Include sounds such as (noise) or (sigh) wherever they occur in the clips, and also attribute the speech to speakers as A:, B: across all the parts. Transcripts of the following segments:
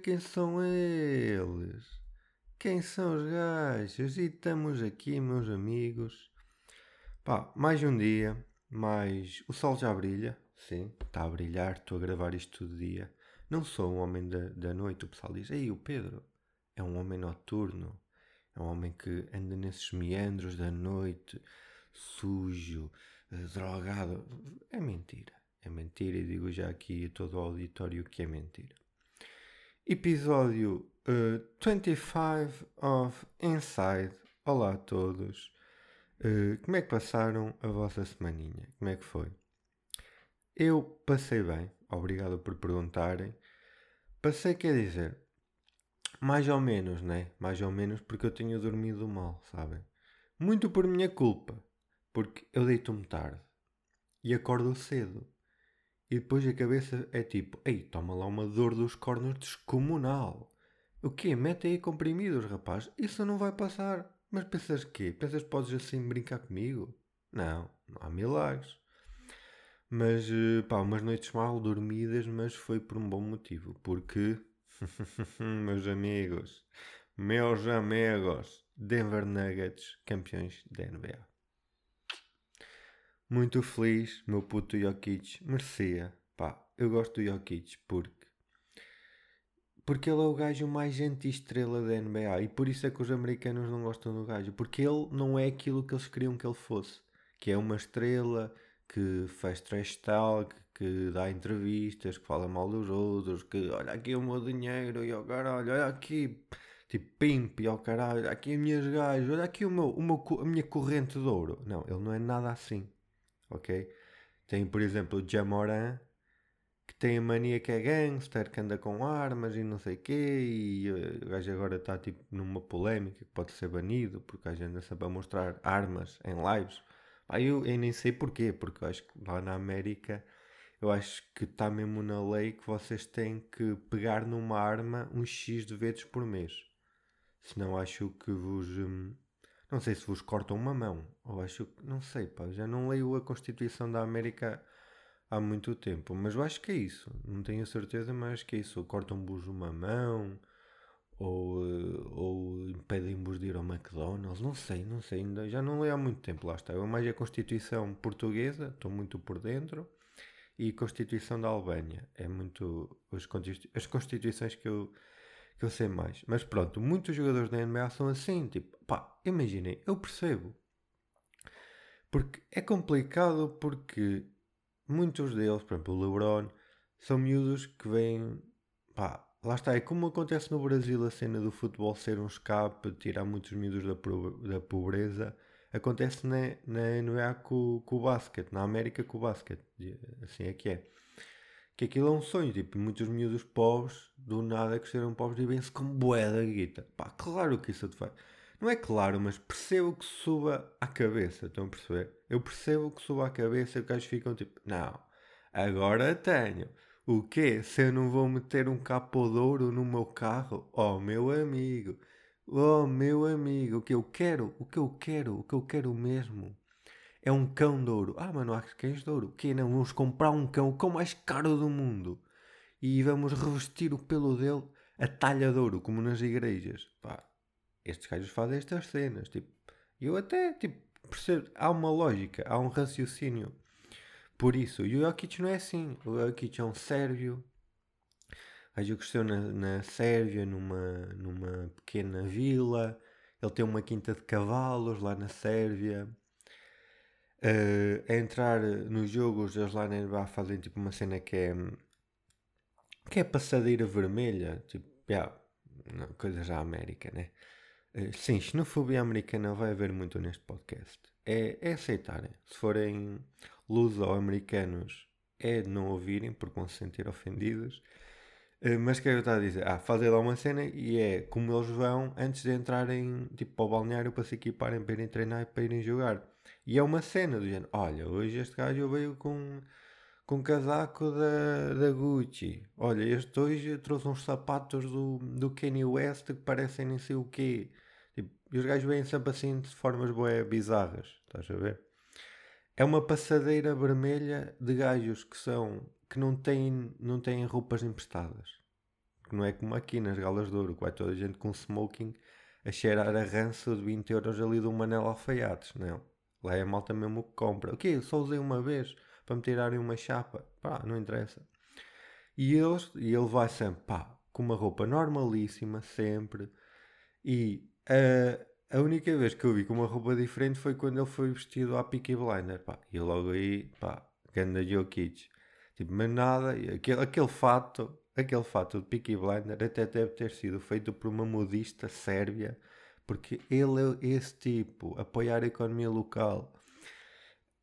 A: quem são eles. Quem são os gajos? E estamos aqui, meus amigos. Pá, mais um dia, mais. O sol já brilha, sim, está a brilhar, estou a gravar isto todo dia. Não sou um homem da, da noite, o pessoal diz, ei, o Pedro é um homem noturno, é um homem que anda nesses meandros da noite, sujo, eh, drogado. É mentira, é mentira e digo já aqui a todo o auditório que é mentira. Episódio uh, 25 of Inside. Olá a todos. Uh, como é que passaram a vossa semaninha? Como é que foi? Eu passei bem, obrigado por perguntarem. Passei, quer dizer, mais ou menos, né? Mais ou menos porque eu tenho dormido mal, sabem? Muito por minha culpa, porque eu deito-me tarde e acordo cedo. E depois a cabeça é tipo, ei, toma lá uma dor dos cornos descomunal. O quê? Mete aí comprimidos, rapaz. Isso não vai passar. Mas pensas quê? Pensas que podes assim brincar comigo? Não, não há milagres. Mas, eh, pá, umas noites mal dormidas, mas foi por um bom motivo. Porque, (laughs) meus amigos, meus amigos, Denver Nuggets, campeões da NBA. Muito feliz, meu puto Jokic. Merecia. Pá, eu gosto do Jokic porque. Porque ele é o gajo mais anti-estrela da NBA. E por isso é que os americanos não gostam do gajo. Porque ele não é aquilo que eles queriam que ele fosse. Que é uma estrela que faz trash talk, que dá entrevistas, que fala mal dos outros, que olha aqui o meu dinheiro e o caralho, olha aqui, tipo pimp e o caralho, olha aqui as minhas gajas, olha aqui o meu, o meu, a minha corrente de ouro. Não, ele não é nada assim ok? Tem, por exemplo, o Jamoran, que tem a mania que é gangster, que anda com armas e não sei o quê, e eh, o gajo agora está tipo numa polémica que pode ser banido, porque a gente anda sempre a mostrar armas em lives. Pá, eu, eu nem sei porquê, porque eu acho que lá na América eu acho que está mesmo na lei que vocês têm que pegar numa arma um X de vezes por mês. Senão acho que vos. Hum, não sei se vos cortam uma mão, ou acho que. Não sei, pá, já não leio a Constituição da América há muito tempo, mas eu acho que é isso. Não tenho certeza, mas acho que é isso. Cortam-vos uma mão, ou, eh, ou impedem-vos de ir ao McDonald's, não sei, não sei, ainda já não leio há muito tempo, lá está. Eu mais a Constituição portuguesa, estou muito por dentro, e Constituição da Albânia. É muito. As, as Constituições que eu que eu sei mais. Mas pronto, muitos jogadores da NBA são assim, tipo, pá, imaginem, eu percebo. Porque é complicado porque muitos deles, por exemplo, o LeBron, são miúdos que vêm, pá, lá está, é como acontece no Brasil a cena do futebol ser um escape, tirar muitos miúdos da, pobreza, acontece na, na NBA com, com o basquete, na América com o basquete, assim é que é que aquilo é um sonho, tipo, muitos miúdos pobres, do nada serão pobres e vêm-se com bué da guita. Pá, claro que isso te faz. Não é claro, mas percebo que suba à cabeça, estão a perceber? Eu percebo que suba à cabeça e os gajos ficam tipo, não, agora tenho. O quê? Se eu não vou meter um capo de ouro no meu carro? Oh, meu amigo, oh, meu amigo, o que eu quero, o que eu quero, o que eu quero mesmo é um cão de ouro. Ah, mas não há cães de ouro. Que não? Vamos comprar um cão, o cão mais caro do mundo. E vamos revestir o pelo dele a talha de ouro, como nas igrejas. Pá, estes gajos fazem estas cenas. Tipo, eu até, tipo, percebo. Há uma lógica, há um raciocínio. Por isso, e o Jokic não é assim. O Jokic é um sérvio. Gajo cresceu na, na Sérvia, numa, numa pequena vila. Ele tem uma quinta de cavalos lá na Sérvia uh, a entrar nos jogos, eles lá na NBA fazem tipo uma cena que é que é passadeira vermelha, tipo, yeah, coisas da América, né? Uh, sim, xenofobia americana vai haver muito neste podcast. É, é aceitarem. Se forem luso-americanos, é de não ouvirem porque vão se sentir ofendidos. Uh, mas o que é que eu estava a dizer? Ah, fazer lá uma cena e é como eles vão antes de entrarem tipo, para o balneário para se equiparem para irem treinar e para irem jogar. E é uma cena do género: olha, hoje este gajo veio com, com um casaco da, da Gucci. Olha, este hoje trouxe uns sapatos do, do Kanye West que parecem nem sei o quê. Tipo, e os gajos vêm sempre assim de formas boé bizarras, estás a ver? É uma passadeira vermelha de gajos que são que não têm, não têm roupas emprestadas. porque não é como aqui nas galas de ouro, que vai toda a gente com smoking a cheirar a ranço de 20 euros ali do Manel Alfaiates, não. Lá é a malta mesmo que compra. O quê? Só usei uma vez para me tirarem uma chapa. Pá, não interessa. E, eles, e ele vai sempre, pá, com uma roupa normalíssima, sempre. E a, a única vez que eu vi com uma roupa diferente foi quando ele foi vestido à Peaky Blinder, pá. E logo aí, pá, ganda Jokic. Tipo, mas nada, aquele, aquele fato, aquele fato de Peaky Blinder até deve ter sido feito por uma modista sérvia, porque ele é esse tipo, apoiar a economia local.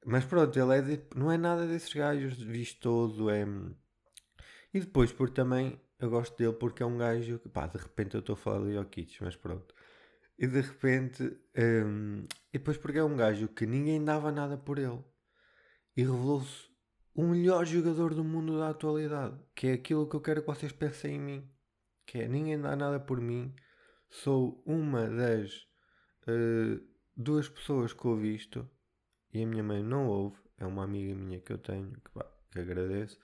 A: Mas pronto, ele é de, não é nada desses gajos vistoso, é... E depois, por também, eu gosto dele porque é um gajo que, pá, de repente eu estou a falar do Jokic, mas pronto. E de repente, um, e depois porque é um gajo que ninguém dava nada por ele. E revelou-se o melhor jogador do mundo da atualidade. Que é aquilo que eu quero que vocês pensem em mim. Que é ninguém dá nada por mim. Sou uma das uh, duas pessoas que ouvi isto. E a minha mãe não ouve. É uma amiga minha que eu tenho, que, pá, que agradeço.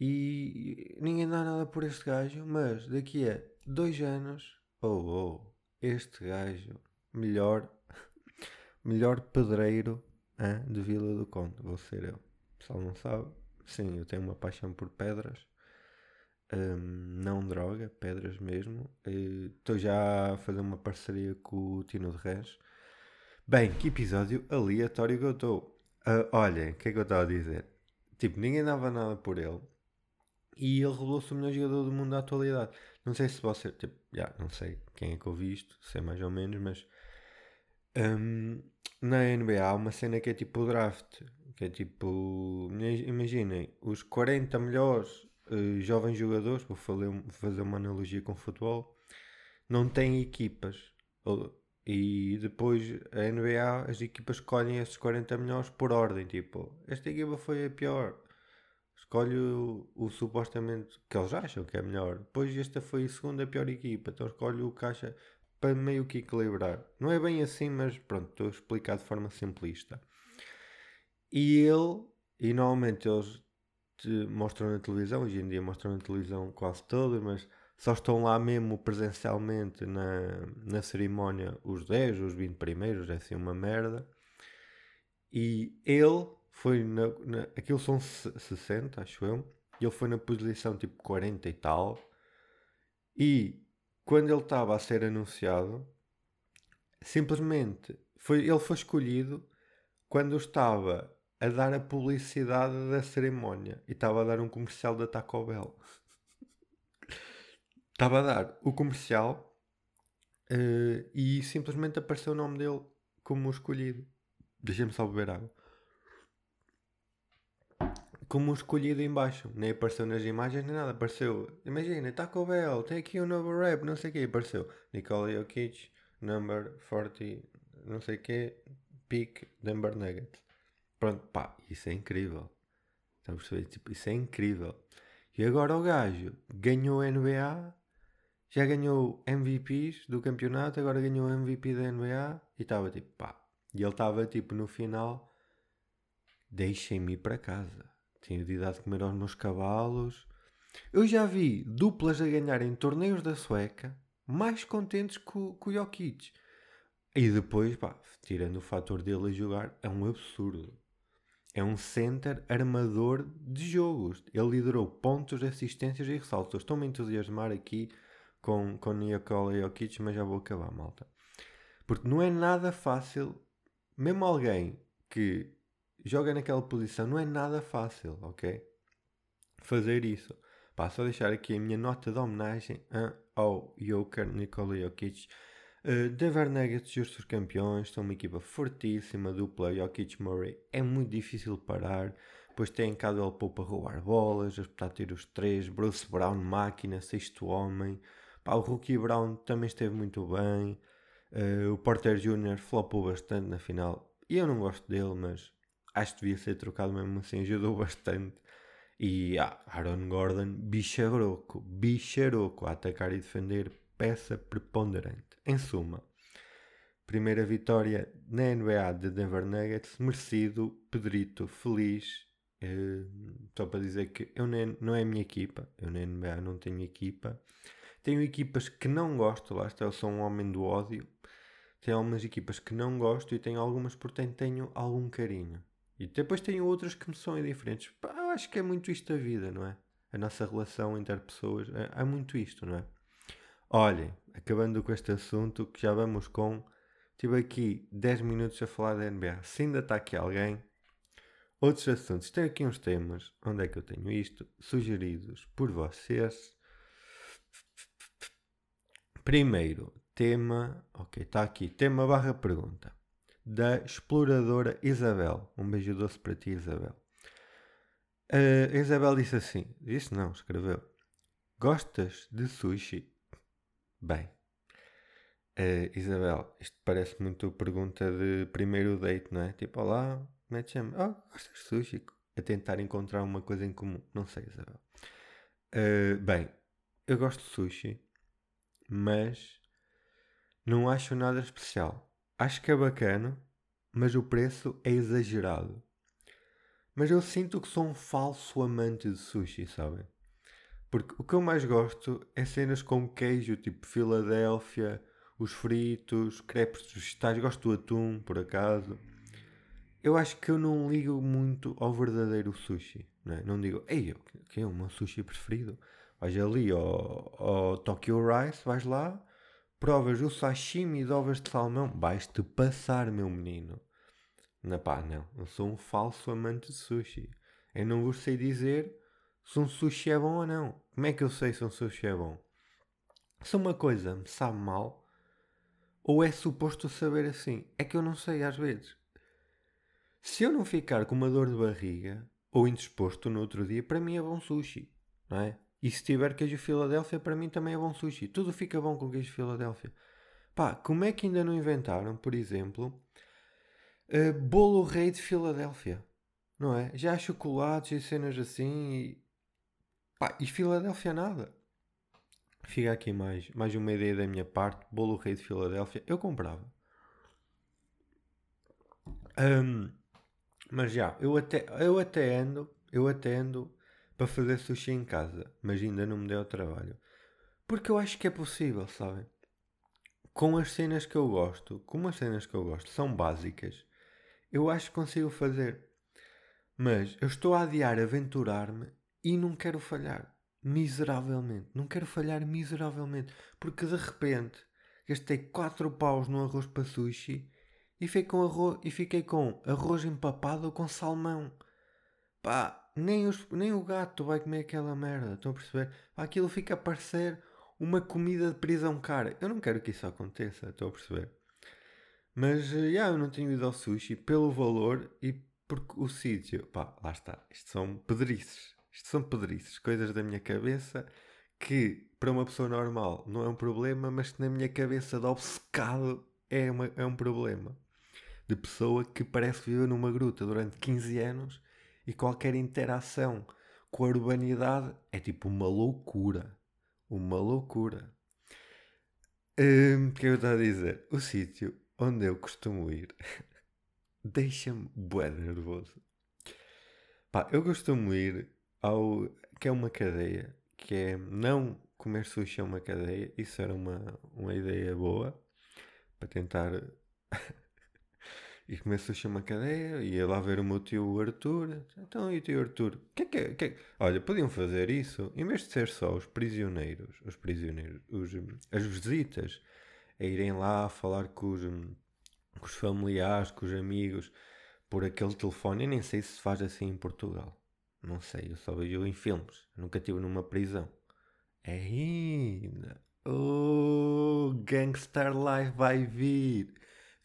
A: E ninguém dá nada por este gajo, mas daqui a dois anos, oh, oh este gajo, melhor, (laughs) melhor pedreiro hein, de Vila do Conde, vou ser eu. O pessoal não sabe, sim, eu tenho uma paixão por pedras, um, não droga, pedras mesmo. Estou já a fazer uma parceria com o Tino de Rens. Bem, que episódio aleatório que eu estou. Uh, olhem, o que é que eu estava a dizer? Tipo, ninguém dava nada por ele. E ele revelou-se o melhor jogador do mundo da atualidade. Não sei se você. Tipo, já, não sei quem é que ouvi isto, sei mais ou menos, mas. Um, na NBA há uma cena que é tipo o draft. Que é tipo. Imaginem, os 40 melhores uh, jovens jogadores, vou fazer uma analogia com futebol, não têm equipas. E depois a NBA, as equipas escolhem esses 40 melhores por ordem. Tipo, esta equipa foi a pior escolhe o, o, supostamente que eles acham que é melhor. Depois esta foi a segunda pior equipa, então escolhe o caixa para meio que equilibrar. Não é bem assim, mas pronto, estou a explicar de forma simplista. E ele, e normalmente eles te mostram na televisão, hoje em dia mostram na televisão quase todos, mas só estão lá mesmo presencialmente na, na cerimónia os 10, os 20 primeiros, é assim uma merda. E ele foi na, na, aquilo são 60, acho eu. Ele foi na posição tipo 40 e tal. E quando ele estava a ser anunciado, simplesmente foi, ele foi escolhido quando estava a dar a publicidade da cerimónia e estava a dar um comercial da Taco Bell. estava a dar o comercial uh, e simplesmente apareceu o nome dele como escolhido. Deixa-me só beber água como escolhido em baixo. Nem apareceu nas imagens nem nada. Apareceu, imagina, Taco Bell, tem aqui um novo rap, não sei o que. Apareceu Nikola Jokic, number 40, não sei o que, pick Denver Nuggets. Pronto, pá, isso é incrível. Estamos a perceber? Tipo, isso é incrível. E agora o gajo ganhou NBA, já ganhou MVPs do campeonato, agora ganhou MVP da NBA e estava tipo, pá. E ele estava tipo no final, deixem-me ir para casa. Tinha de idade de comer aos meus cavalos. Eu já vi duplas a ganhar em torneios da Sueca mais contentes que o Jokic. E depois, pá, tirando o fator dele a jogar, é um absurdo. É um center armador de jogos. Ele liderou pontos, assistências e ressaltos. Estou-me a entusiasmar aqui com, com Nikola Jokic, mas já vou acabar, malta. Porque não é nada fácil, mesmo alguém que joga naquela posição não é nada fácil, ok? Fazer isso. Pá, só deixar aqui a minha nota de homenagem ao Joker Nikola Jokic. Uh, Denver Nuggets, justos campeões, são uma equipa fortíssima, dupla Jokic Murray. É muito difícil parar. Depois tem Cadwell Pope para roubar bolas, a espetar tiros 3, Bruce Brown, máquina, sexto homem. Pá, o Rookie Brown também esteve muito bem. Uh, o Porter Jr. flopou bastante na final. E eu não gosto dele, mas acho que devia ser trocado mesmo assim, ajudou bastante. E ah, Aaron Gordon, bicharoco, bicharoco, a atacar e defender, peça preponderante. Em suma, primeira vitória na NBA de Denver Nuggets, merecido, Pedrito, feliz, Uh, só para dizer que eu nem, não é a minha equipa, eu na NBA não tenho equipa. Tenho equipas que não gosto, lá está, eu sou um homem do ódio. Tenho algumas equipas que não gosto e tenho algumas, portanto, tenho algum carinho. E depois tenho outras que me são indiferentes. Pá, acho que é muito isto a vida, não é? A nossa relação entre pessoas é, é muito isto, não é? Olhem, acabando com este assunto, que já vamos com. Tive aqui 10 minutos a falar da NBA. Se ainda está aqui alguém, outros assuntos. Tenho aqui uns temas. Onde é que eu tenho isto? Sugeridos por vocês. Primeiro, tema. Ok, está aqui. Tema barra pergunta. Da exploradora Isabel. Um beijo doce para ti, Isabel. Uh, Isabel disse assim: Disse não, escreveu. Gostas de sushi? Bem, uh, Isabel, isto parece muito pergunta de primeiro date, não é? Tipo, olá, como é que chama? Oh, gostas de sushi? A tentar encontrar uma coisa em comum. Não sei, Isabel. Uh, bem, eu gosto de sushi, mas não acho nada especial. Acho que é bacana, mas o preço é exagerado. Mas eu sinto que sou um falso amante de sushi, sabem? Porque o que eu mais gosto é cenas com queijo, tipo Filadélfia, os fritos, crepes vegetais. Gosto do atum, por acaso. Eu acho que eu não ligo muito ao verdadeiro sushi. Não, é? não digo, ei, que é o meu sushi preferido? Vais ali ao, ao Tokyo Rice, vais lá, provas o sashimi de ovas de salmão, vais-te passar, meu menino. Não, pá, não. Eu sou um falso amante de sushi. Eu não vos sei dizer se um sushi é bom ou não. Como é que eu sei se um sushi é bom? Se uma coisa me sabe mal, ou é suposto saber assim? É que eu não sei às vezes. Se eu não ficar com uma dor de barriga ou indisposto no outro dia, para mim é bom sushi, não é? E se tiver queijo Filadélfia, para mim também é bom sushi. Tudo fica bom com queijo Filadélfia. Pá, como é que ainda não inventaram, por exemplo, uh, bolo rei de Filadélfia? Não é? Já há chocolates e cenas assim e Pá, e Filadélfia nada. Fica aqui mais, mais uma ideia da minha parte. Bolo rei de Filadélfia. Eu comprava. Um, mas já, eu até, eu até ando, eu até ando para fazer sushi em casa. Mas ainda não me deu trabalho. Porque eu acho que é possível, sabem? Com as cenas que eu gosto, como as cenas que eu gosto são básicas, eu acho que consigo fazer. Mas eu estou a adiar aventurar-me e não quero falhar miseravelmente. Não quero falhar miseravelmente. Porque de repente gastei 4 paus no arroz para sushi e fiquei com arroz, e fiquei com arroz empapado com salmão. Pá, nem, os, nem o gato vai comer aquela merda. Estão a perceber? Pá, aquilo fica a parecer uma comida de prisão cara. Eu não quero que isso aconteça. Estão a perceber? Mas já yeah, eu não tenho ido ao sushi pelo valor e porque o sítio. Pá, lá está. Isto são pedrices. Isto são pedrices, coisas da minha cabeça que para uma pessoa normal não é um problema, mas que na minha cabeça de obcecado é, uma, é um problema. De pessoa que parece viver numa gruta durante 15 anos e qualquer interação com a urbanidade é tipo uma loucura. Uma loucura. Hum, o que eu estou a dizer? O sítio onde eu costumo ir (laughs) deixa-me bué nervoso. Pá, eu costumo ir ao que é uma cadeia, que é não comer sushi é uma cadeia, isso era uma, uma ideia boa para tentar (laughs) e comer sushi é uma cadeia, ia lá ver o meu tio Arthur, então e o tio Arthur, que é que, que é? olha, podiam fazer isso, em vez de ser só os prisioneiros, os prisioneiros, os, as visitas, a irem lá falar com os, com os familiares, com os amigos, por aquele telefone, eu nem sei se faz assim em Portugal. Não sei, eu só vejo em filmes. Nunca estive numa prisão. Ainda. Oh, Gangster Live vai vir.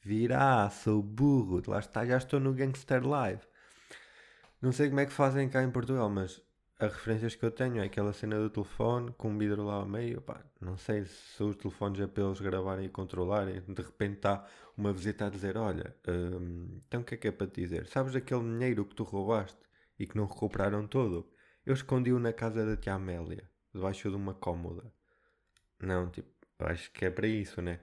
A: Virá, sou burro. Lá está, já estou no Gangster Live. Não sei como é que fazem cá em Portugal, mas as referências que eu tenho é aquela cena do telefone com um vidro lá ao meio. Pá, não sei se os telefones é para eles gravarem e controlarem. De repente está uma visita a dizer: Olha, hum, então o que é que é para te dizer? Sabes aquele dinheiro que tu roubaste? E que não recuperaram todo. Eu escondi-o na casa da tia Amélia, debaixo de uma cómoda. Não, tipo, acho que é para isso, né?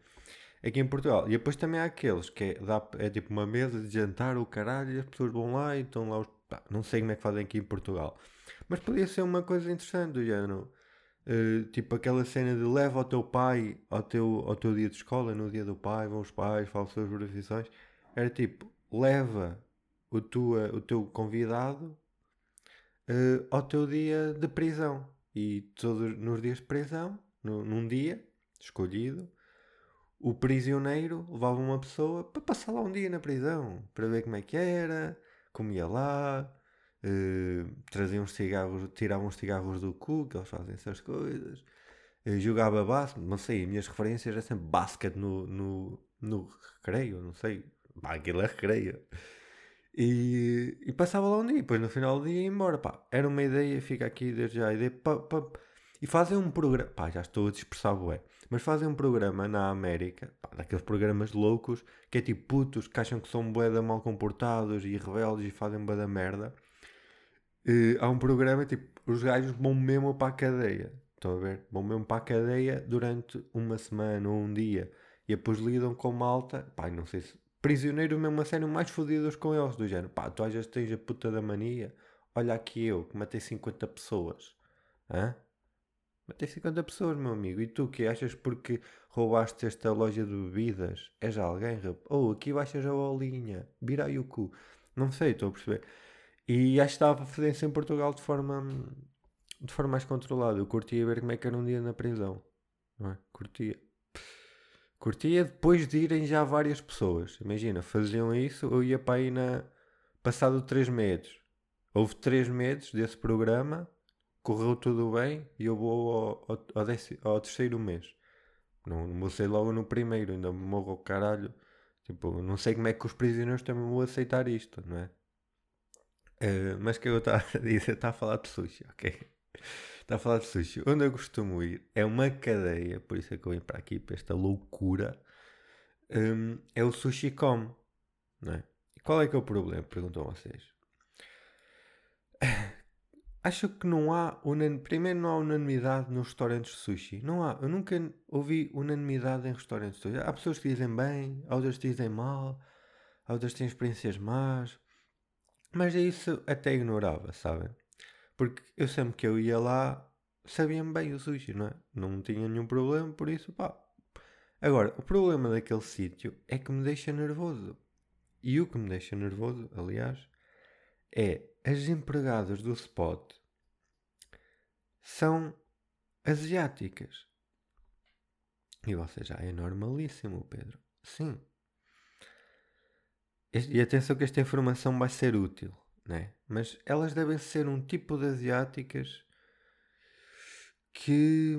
A: Aqui em Portugal. E depois também há aqueles que é, dá, é tipo uma mesa de jantar, o caralho, e as pessoas vão lá e estão lá os Pá, não sei como é que fazem aqui em Portugal. Mas podia ser uma coisa interessante do género. Uh, tipo aquela cena de leva ao teu pai ao teu, ao teu dia de escola, no dia do pai, vão os pais, falam suas profissões. Era tipo, leva o, tua, o teu convidado uh, ao teu dia de prisão. E todos nos dias de prisão, no, num dia escolhido, o prisioneiro levava uma pessoa para passar lá um dia na prisão, para ver como é que era, comia lá, uh, trazia uns cigarros, tirava uns cigarros do cu, que eles fazem essas coisas, uh, jogava basquete, não sei, as minhas referências é sempre basquete no, no, no recreio, não sei, aquilo é recreio. E, e, passava lá um dia, depois no final do dia ia embora. Pá, era uma ideia, fica aqui desde já a ideia. Pá, pá, e fazem um programa, pá, já estou a dispersar bué, mas fazem um programa na América, pá, daqueles programas loucos, que é tipo putos que acham que são bué da mal comportados e rebeldes e fazem bué da merda. E, há um programa, tipo, os gajos vão mesmo para a cadeia, estão a ver? Vão mesmo para a cadeia durante uma semana ou um dia. E depois lidam com malta, pá, não sei se prisioneiros mesmo a sério mais fodidos com eles, do género, pá, tu às vezes tens a puta da mania, olha aqui eu, que matei 50 pessoas, hã? Matei 50 pessoas, meu amigo, e tu que achas porque roubaste esta loja de bebidas? És alguém? Ou oh, aqui baixas a bolinha, vira aí o cu, não sei, estou a perceber. E acho que estava a fazer isso em Portugal de forma, de forma mais controlada, eu curtia ver como é que era um dia na prisão, não é? Curtia. Curtia depois de irem já várias pessoas. Imagina, faziam isso, eu ia para aí na. Passado três meses. Houve três meses desse programa, correu tudo bem e eu vou ao, ao, ao, ao terceiro mês. Não, não logo no primeiro, ainda me morro caralho. Tipo, não sei como é que os prisioneiros também vão aceitar isto, não é? Uh, mas que eu estava (laughs) a dizer, está a falar de sushi, ok? Está a falar de sushi. Onde eu costumo ir é uma cadeia, por isso é que eu venho para aqui, para esta loucura. Um, é o Sushi Com. Não é? E qual é que é o problema? Perguntam vocês. (sighs) Acho que não há unan... primeiro não há unanimidade nos restaurantes de sushi. Não há. Eu nunca ouvi unanimidade em restaurantes de sushi. Há pessoas que dizem bem, outras dizem mal, outras têm experiências más. Mas isso até ignorava, sabem? Porque eu sempre que eu ia lá, sabia-me bem o sushi, não é? Não tinha nenhum problema, por isso, pá. Agora, o problema daquele sítio é que me deixa nervoso. E o que me deixa nervoso, aliás, é as empregadas do spot são asiáticas. E você já é normalíssimo, Pedro. Sim. E atenção que esta informação vai ser útil né? Mas elas devem ser um tipo de asiáticas que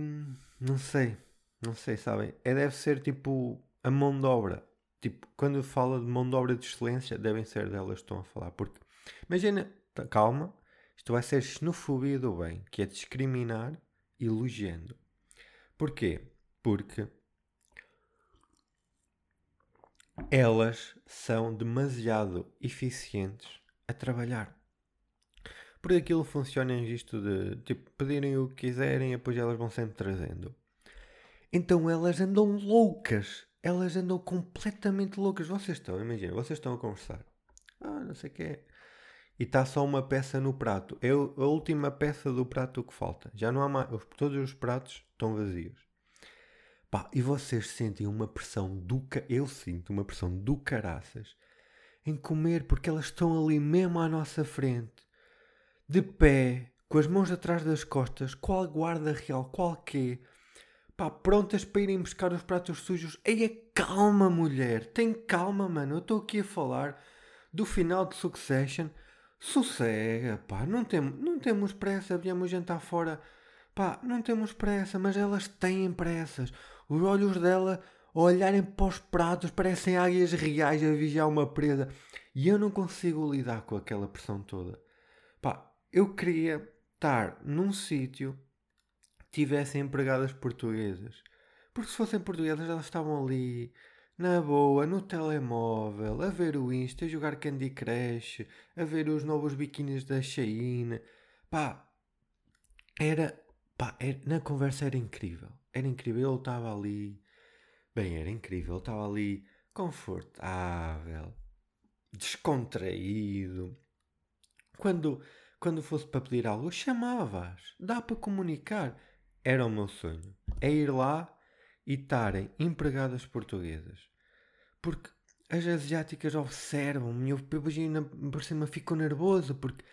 A: não sei, não sei, sabem? É, deve ser tipo a mão de obra. Tipo, quando fala de mão de obra de excelência, devem ser delas que estão a falar. Porque, imagina, tá, calma, isto vai ser xenofobia do bem, que é discriminar elogiando. Porquê? Porque elas são demasiado eficientes a trabalhar. Porque aquilo funciona em de tipo pedirem o que quiserem e depois elas vão sempre trazendo. Então elas andam loucas. Elas andam completamente loucas. Vocês estão, imagina, vocês estão a conversar. Ah, não sei o que é. E está só uma peça no prato. É a última peça do prato que falta. Já não há mais. Todos os pratos estão vazios. Pá, e vocês sentem uma pressão do. Eu sinto uma pressão do caraças em comer porque elas estão ali mesmo à nossa frente, de pé, com as mãos atrás das costas, qual guarda real, qual quê, pá, prontas para irem buscar os pratos sujos. Eia, calma, mulher, tem calma, mano. Eu estou aqui a falar do final de Succession. Sossega, pá, não, tem, não temos pressa, viemos jantar fora. Pá, não temos pressa, mas elas têm pressas. Os olhos dela olharem para os pratos, parecem águias reais a vigiar uma presa. E eu não consigo lidar com aquela pressão toda. Pá, eu queria estar num sítio que tivessem empregadas portuguesas. Porque se fossem portuguesas, elas estavam ali, na boa, no telemóvel, a ver o Insta, a jogar Candy Crush, a ver os novos biquínis da Shein. Pá, era, pá, era, na conversa era incrível. Era incrível. Ele estava ali Bem, era incrível. Estava ali confortável, descontraído, Quando, quando fosse para pedir algo, chamavas. Dá para comunicar. Era o meu sonho. É ir lá e estarem empregadas portuguesas. Porque as asiáticas observam-me eu depois por cima fico nervoso porque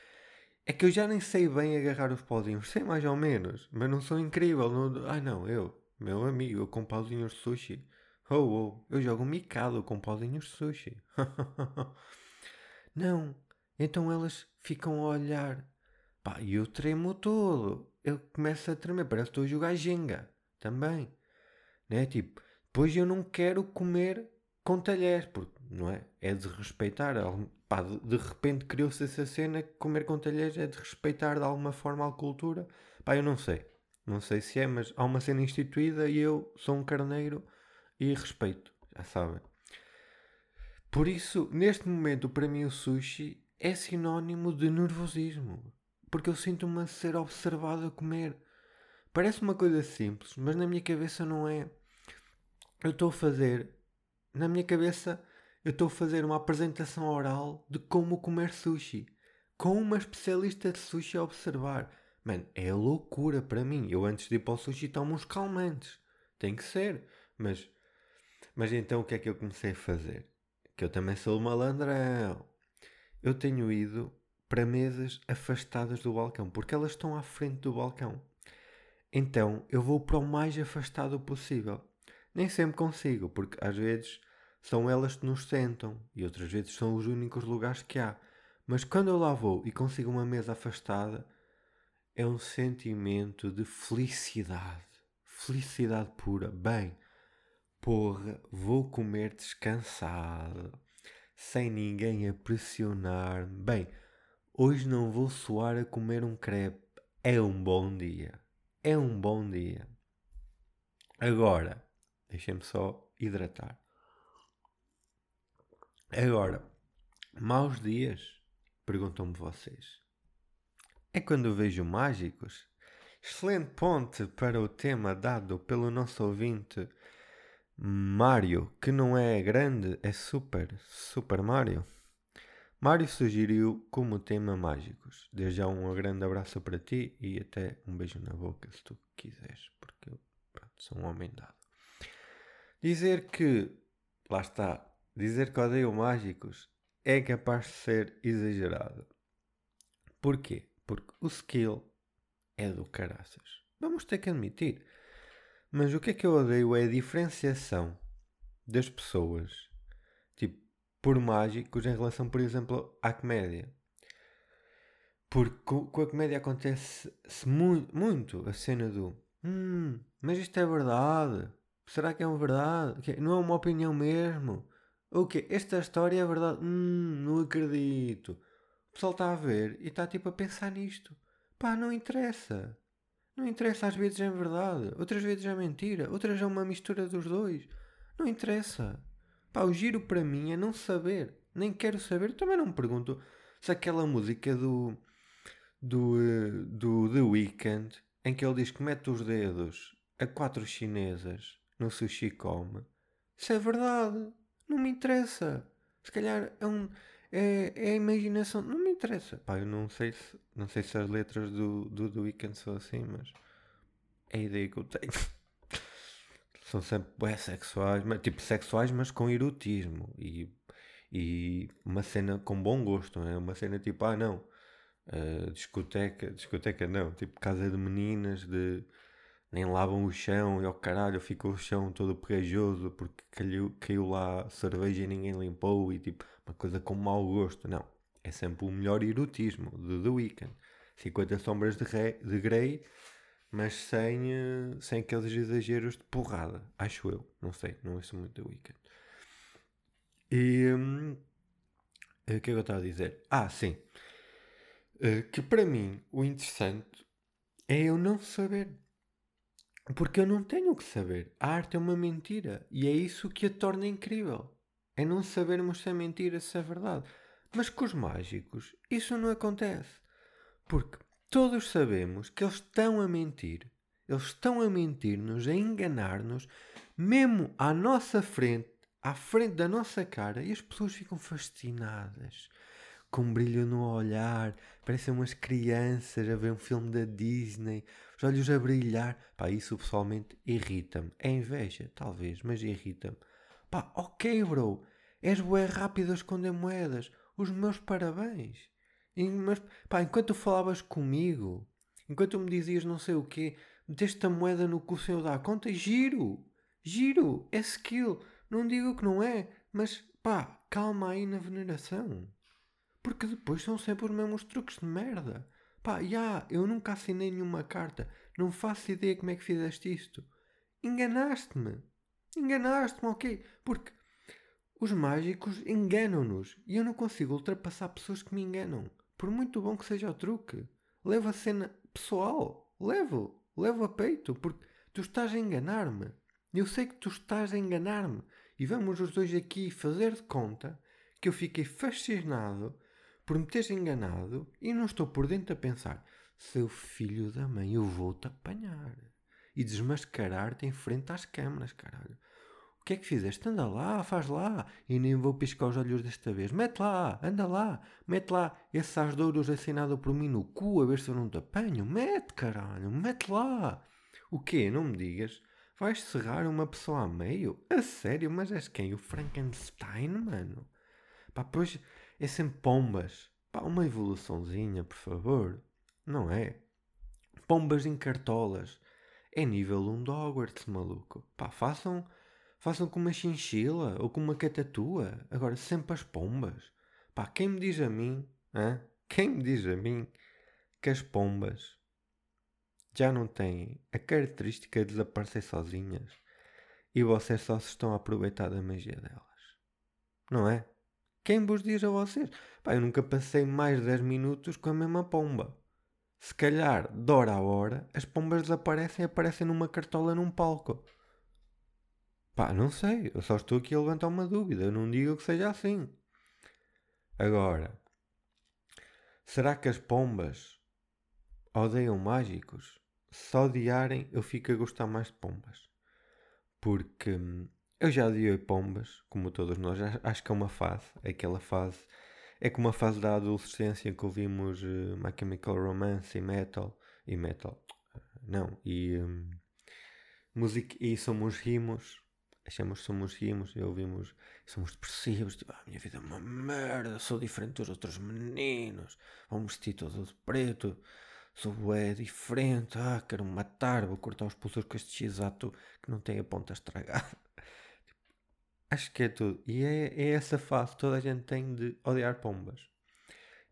A: é que eu já nem sei bem agarrar os pauzinhos, sei mais ou menos, mas não sou incrível. Não... Ai não, eu, meu amigo, eu com pauzinhos sushi. Oh, oh, eu jogo micado com pauzinhos sushi. (laughs) não, então elas ficam a olhar. Pá, e eu tremo todo. Eu começo a tremer, parece que estou a jogar Jenga também. Né? Tipo, depois eu não quero comer com talheres, porque não é? É de respeitar. Pá, de repente criou-se essa cena que comer com talheres é de respeitar de alguma forma a cultura. Pá, eu não sei. Não sei se é, mas há uma cena instituída e eu sou um carneiro e respeito. Já sabem. Por isso, neste momento, para mim, o sushi é sinónimo de nervosismo. Porque eu sinto-me a ser observado a comer. Parece uma coisa simples, mas na minha cabeça não é. Eu estou a fazer. Na minha cabeça eu estou a fazer uma apresentação oral de como comer sushi. Com uma especialista de sushi a observar. Mano, é loucura para mim. Eu antes de ir para o sushi tomo uns calmantes. Tem que ser. Mas, mas então o que é que eu comecei a fazer? Que eu também sou malandrão. Eu tenho ido para mesas afastadas do balcão. Porque elas estão à frente do balcão. Então eu vou para o mais afastado possível. Nem sempre consigo, porque às vezes são elas que nos sentam e outras vezes são os únicos lugares que há. Mas quando eu lá vou e consigo uma mesa afastada, é um sentimento de felicidade. Felicidade pura. Bem, porra, vou comer descansado, sem ninguém a pressionar-me. Bem, hoje não vou suar a comer um crepe. É um bom dia. É um bom dia. Agora, deixem-me só hidratar. Agora, maus dias? Perguntam-me vocês. É quando vejo mágicos? Excelente ponte para o tema dado pelo nosso ouvinte Mário, que não é grande, é super, Super Mario. Mário sugeriu como tema mágicos. Desde já um grande abraço para ti e até um beijo na boca se tu quiseres, porque eu pronto, sou um homem dado. Dizer que, lá está, dizer que odeio mágicos é capaz de ser exagerado. Porquê? Porque o skill é do caraças. Vamos ter que admitir. Mas o que é que eu odeio é a diferenciação das pessoas, tipo, por mágicos em relação, por exemplo, à comédia. Porque com a comédia acontece-se muito, muito a cena do hum, mas isto é verdade. Será que é uma verdade? Não é uma opinião mesmo? O quê? Esta história é verdade? Hum, não acredito. Pessoal está a ver e está tipo a pensar nisto. Pá, não interessa. Não interessa, às vezes é verdade, outras vezes é mentira, outras é uma mistura dos dois. Não interessa. Pá, o giro para mim é não saber. Nem quero saber. Também não me pergunto se aquela música do. do. Eh, do The Weeknd, em que ele diz que mete os dedos a quatro chinesas no sushi come, se é verdade. Não me interessa. Se calhar é um. É, é a imaginação. Não me interessa. Pá, eu não sei se, não sei se as letras do, do The Weeknd são assim, mas é a ideia que eu tenho. (laughs) são sempre bem sexuais, mas, tipo sexuais, mas com erotismo e, e uma cena com bom gosto, não é? Uma cena tipo, ah não, uh, discoteca, discoteca não, tipo casa de meninas, de nem lavam o chão e ao caralho ficou o chão todo pegajoso porque caiu, caiu lá cerveja e ninguém limpou e tipo uma coisa com mau gosto. Não, é sempre o melhor erotismo de The Weeknd. 50 sombras de, rei, de Grey, mas sem, uh, sem aqueles exageros de porrada, acho eu. Não sei, não ouço muito The Weeknd. E hum, o que é que eu estava a dizer? Ah, sim. Uh, que para mim o interessante é eu não saber porque eu não tenho o que saber. A arte é uma mentira. E é isso que a torna incrível. É não sabermos se é mentira, se é verdade. Mas com os mágicos, isso não acontece. Porque todos sabemos que eles estão a mentir. Eles estão a mentir-nos, a enganar-nos, mesmo à nossa frente, à frente da nossa cara, e as pessoas ficam fascinadas. com um brilho no olhar, parecem umas crianças a ver um filme da Disney, os olhos a brilhar. Pá, isso pessoalmente irrita-me. É inveja, talvez, mas irrita-me. Pá, ok, bro, és bué rápido a esconder moedas. Os meus parabéns. E, mas, pá, enquanto falavas comigo, enquanto me dizias não sei o quê, meteste a moeda no cu sem eu dar conta, giro, giro, é skill. Não digo que não é, mas pá, calma aí na veneração. Porque depois são sempre os mesmos truques de merda. Pá, já, eu nunca assinei nenhuma carta. Não faço ideia como é que fizeste isto. Enganaste-me. Enganaste-me, ok? Porque os mágicos enganam-nos e eu não consigo ultrapassar pessoas que me enganam. Por muito bom que seja o truque. Levo a cena pessoal. Levo. Levo a peito. Porque tu estás a enganar-me. Eu sei que tu estás a enganar-me. E vamos os dois aqui fazer de conta que eu fiquei fascinado por me teres enganado e não estou por dentro a pensar: seu filho da mãe, eu vou-te apanhar e desmascarar-te em frente às câmaras, caralho. Que é que fizeste? Anda lá, faz lá. E nem vou piscar os olhos desta vez. Mete lá, anda lá, mete lá esse asdouros assinado por mim no cu a ver se eu não te apanho. Mete, caralho, mete lá. O quê? Não me digas Vais serrar uma pessoa a meio? A sério? Mas és quem? O Frankenstein, mano? Pá, pois é sempre pombas. Pá, uma evoluçãozinha, por favor. Não é? Pombas em cartolas. É nível 1 de Hogwarts, maluco. Pá, façam, façam com uma chinchila ou com uma catatua. Agora, sempre as pombas. Pá, quem me diz a mim, quem me diz a mim que as pombas já não têm a característica de desaparecer sozinhas e vocês só se estão a aproveitar da magia delas. Não é? Quem vos diz a vocês? Pá, eu nunca passei mais de 10 minutos com a mesma pomba. Se calhar, de hora a hora, as pombas desaparecem e aparecem numa cartola num palco. Pá, não sei. Eu só estou aqui a levantar uma dúvida. Eu não digo que seja assim. Agora, será que as pombas odeiam mágicos? se odiarem, eu fico a gostar mais de pombas. Porque hum, eu já odiei pombas, como todos nós. Acho que é uma fase. Aquela fase. É como a fase da adolescência que ouvimos uh, My Chemical Romance e metal. E metal. Não. E. Um, música. E somos rimos. Achamos que somos rimos e ouvimos. Somos depressivos. Tipo, ah, a minha vida é uma merda. Sou diferente dos outros meninos. Vão vestir todo de preto sou é diferente, ah, quero me matar, vou cortar os pulsores com este x-ato que não tem a ponta estragada. (laughs) Acho que é tudo. E é, é essa fase que toda a gente tem de odiar pombas.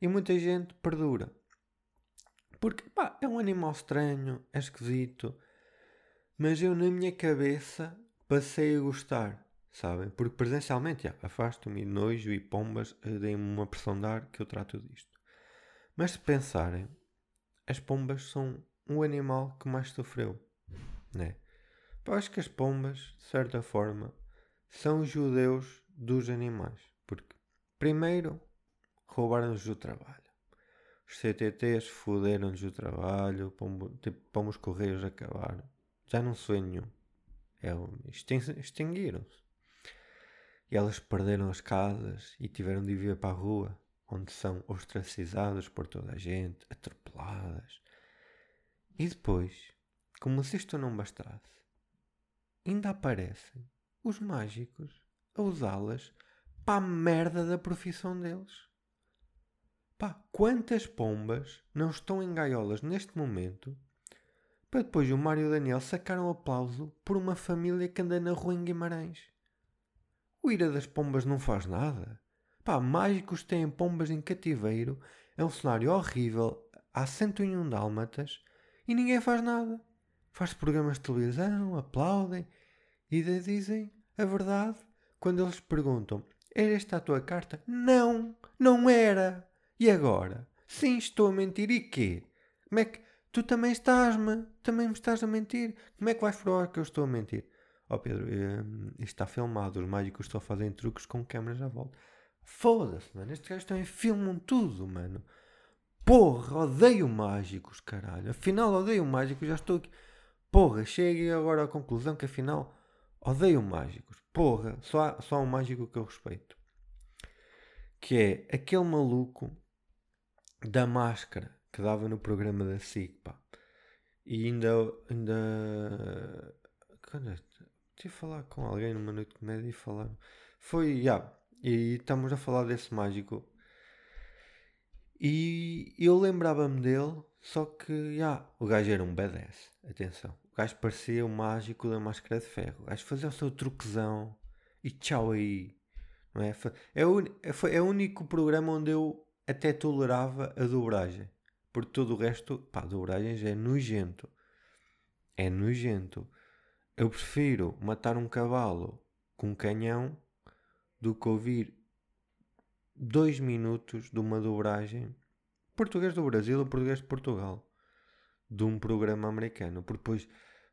A: E muita gente perdura. Porque, pá, é um animal estranho, é esquisito. Mas eu, na minha cabeça, passei a gostar, sabem? Porque presencialmente, afasto-me nojo e pombas eh, deem-me uma pressão de ar que eu trato disto. Mas se pensarem, as pombas são o animal que mais sofreu, né? Eu acho que as pombas, de certa forma, são os judeus dos animais, porque primeiro roubaram-nos o trabalho. Os CTTs fuderam-nos o trabalho, pombo, tipo, pomos correios acabaram. Já não se nenhum. É, extinguiram-se. E elas perderam as casas e tiveram de ir viver para a rua onde são ostracizadas por toda a gente, atropeladas. E depois, como se isto não bastasse, ainda aparecem os mágicos a usá-las para a merda da profissão deles. Pá, quantas pombas não estão em gaiolas neste momento para depois o Mário e o Daniel sacar um aplauso por uma família que anda na rua em Guimarães? O Ira das Pombas não faz nada. Pá, mágicos têm pombas em cativeiro, é um cenário horrível, há 101 dálmatas e ninguém faz nada. Faz programas de televisão, aplaudem e dizem a verdade quando eles perguntam: Era esta a tua carta? Não, não era. E agora? Sim, estou a mentir. E quê? Como é que. Tu também estás-me, também me estás a mentir. Como é que vais provar que eu estou a mentir? Ó oh Pedro, um, isto está filmado, os mágicos estão a fazer truques com câmeras à volta. Foda-se, mano. Estes gajos também filmam tudo, mano. Porra, odeio mágicos, caralho. Afinal, odeio mágicos. Já estou aqui. Porra, cheguei agora à conclusão que afinal odeio mágicos. Porra, só só há um mágico que eu respeito. que é aquele maluco da máscara que dava no programa da SIC, pá. E ainda. ainda quando a falar com alguém numa noite de comédia e falar. Foi, já. Yeah, e estamos a falar desse mágico. E eu lembrava-me dele, só que, já, yeah, o gajo era um badass. Atenção. O gajo parecia o mágico da máscara de ferro. O gajo fazia o seu truquezão e tchau aí. Não é? É o, é, é o único programa onde eu até tolerava a dobragem. Porque todo o resto, pá, dobragens é nojento. É nojento. Eu prefiro matar um cavalo com um canhão do que ouvir dois minutos de uma dobragem português do Brasil ou português de Portugal de um programa americano. Porque depois,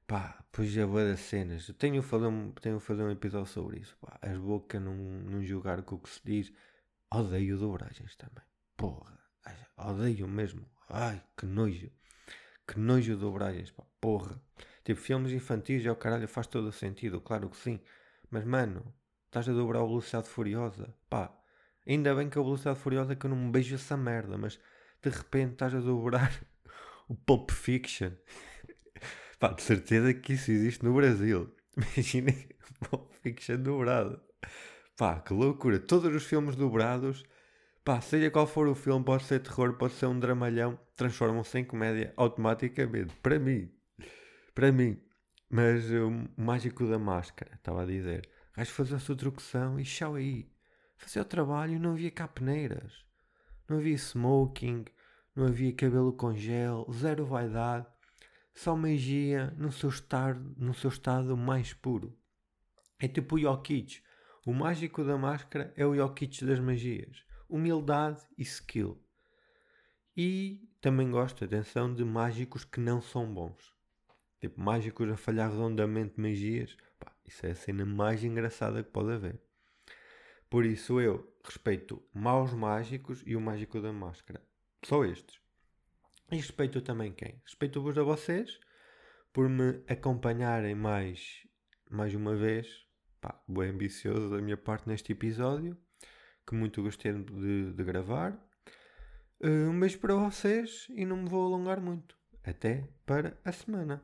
A: pá, depois já vou das cenas. Eu tenho um, tenho fazer um episódio sobre isso. Pá, as bocas não, não julgar com o que se diz. Odeio dobragens também. Porra, odeio mesmo. Ai, que nojo. Que nojo dobragens, pá, porra. Tipo, filmes infantis, é o caralho, faz todo o sentido, claro que sim. Mas, mano, estás a dobrar a Velocidade Furiosa. Pá, ainda bem que a Velocidade Furiosa é que eu não me beijo essa merda, mas de repente estás a dobrar (laughs) o Pulp Fiction. (laughs) Pá, de certeza que isso existe no Brasil. (laughs) Imagina o Pulp Fiction dobrado. Pá, que loucura. Todos os filmes dobrados, pá, seja qual for o filme, pode ser terror, pode ser um dramalhão, transformam-se em comédia automaticamente. Para mim. Para mim. Mas o mágico da máscara, estava a dizer. Gajo fazer a sua truqueção e chau aí. Fazia o trabalho não havia capeneiras. Não havia smoking, não havia cabelo com gel, zero vaidade, só magia no seu estado, no seu estado mais puro. É tipo o Jokic. O mágico da máscara é o Jokic das magias. Humildade e skill. E também gosto, atenção, de mágicos que não são bons. Tipo, mágicos a falhar redondamente magias. Pá, isso é a cena mais engraçada que pode haver. Por isso eu respeito maus mágicos e o mágico da máscara. Só estes. E respeito também quem? Respeito-vos a vocês por me acompanharem mais, mais uma vez. Pá, bem ambicioso da minha parte neste episódio. Que muito gostei de, de gravar. Um beijo para vocês e não me vou alongar muito. Até para a semana.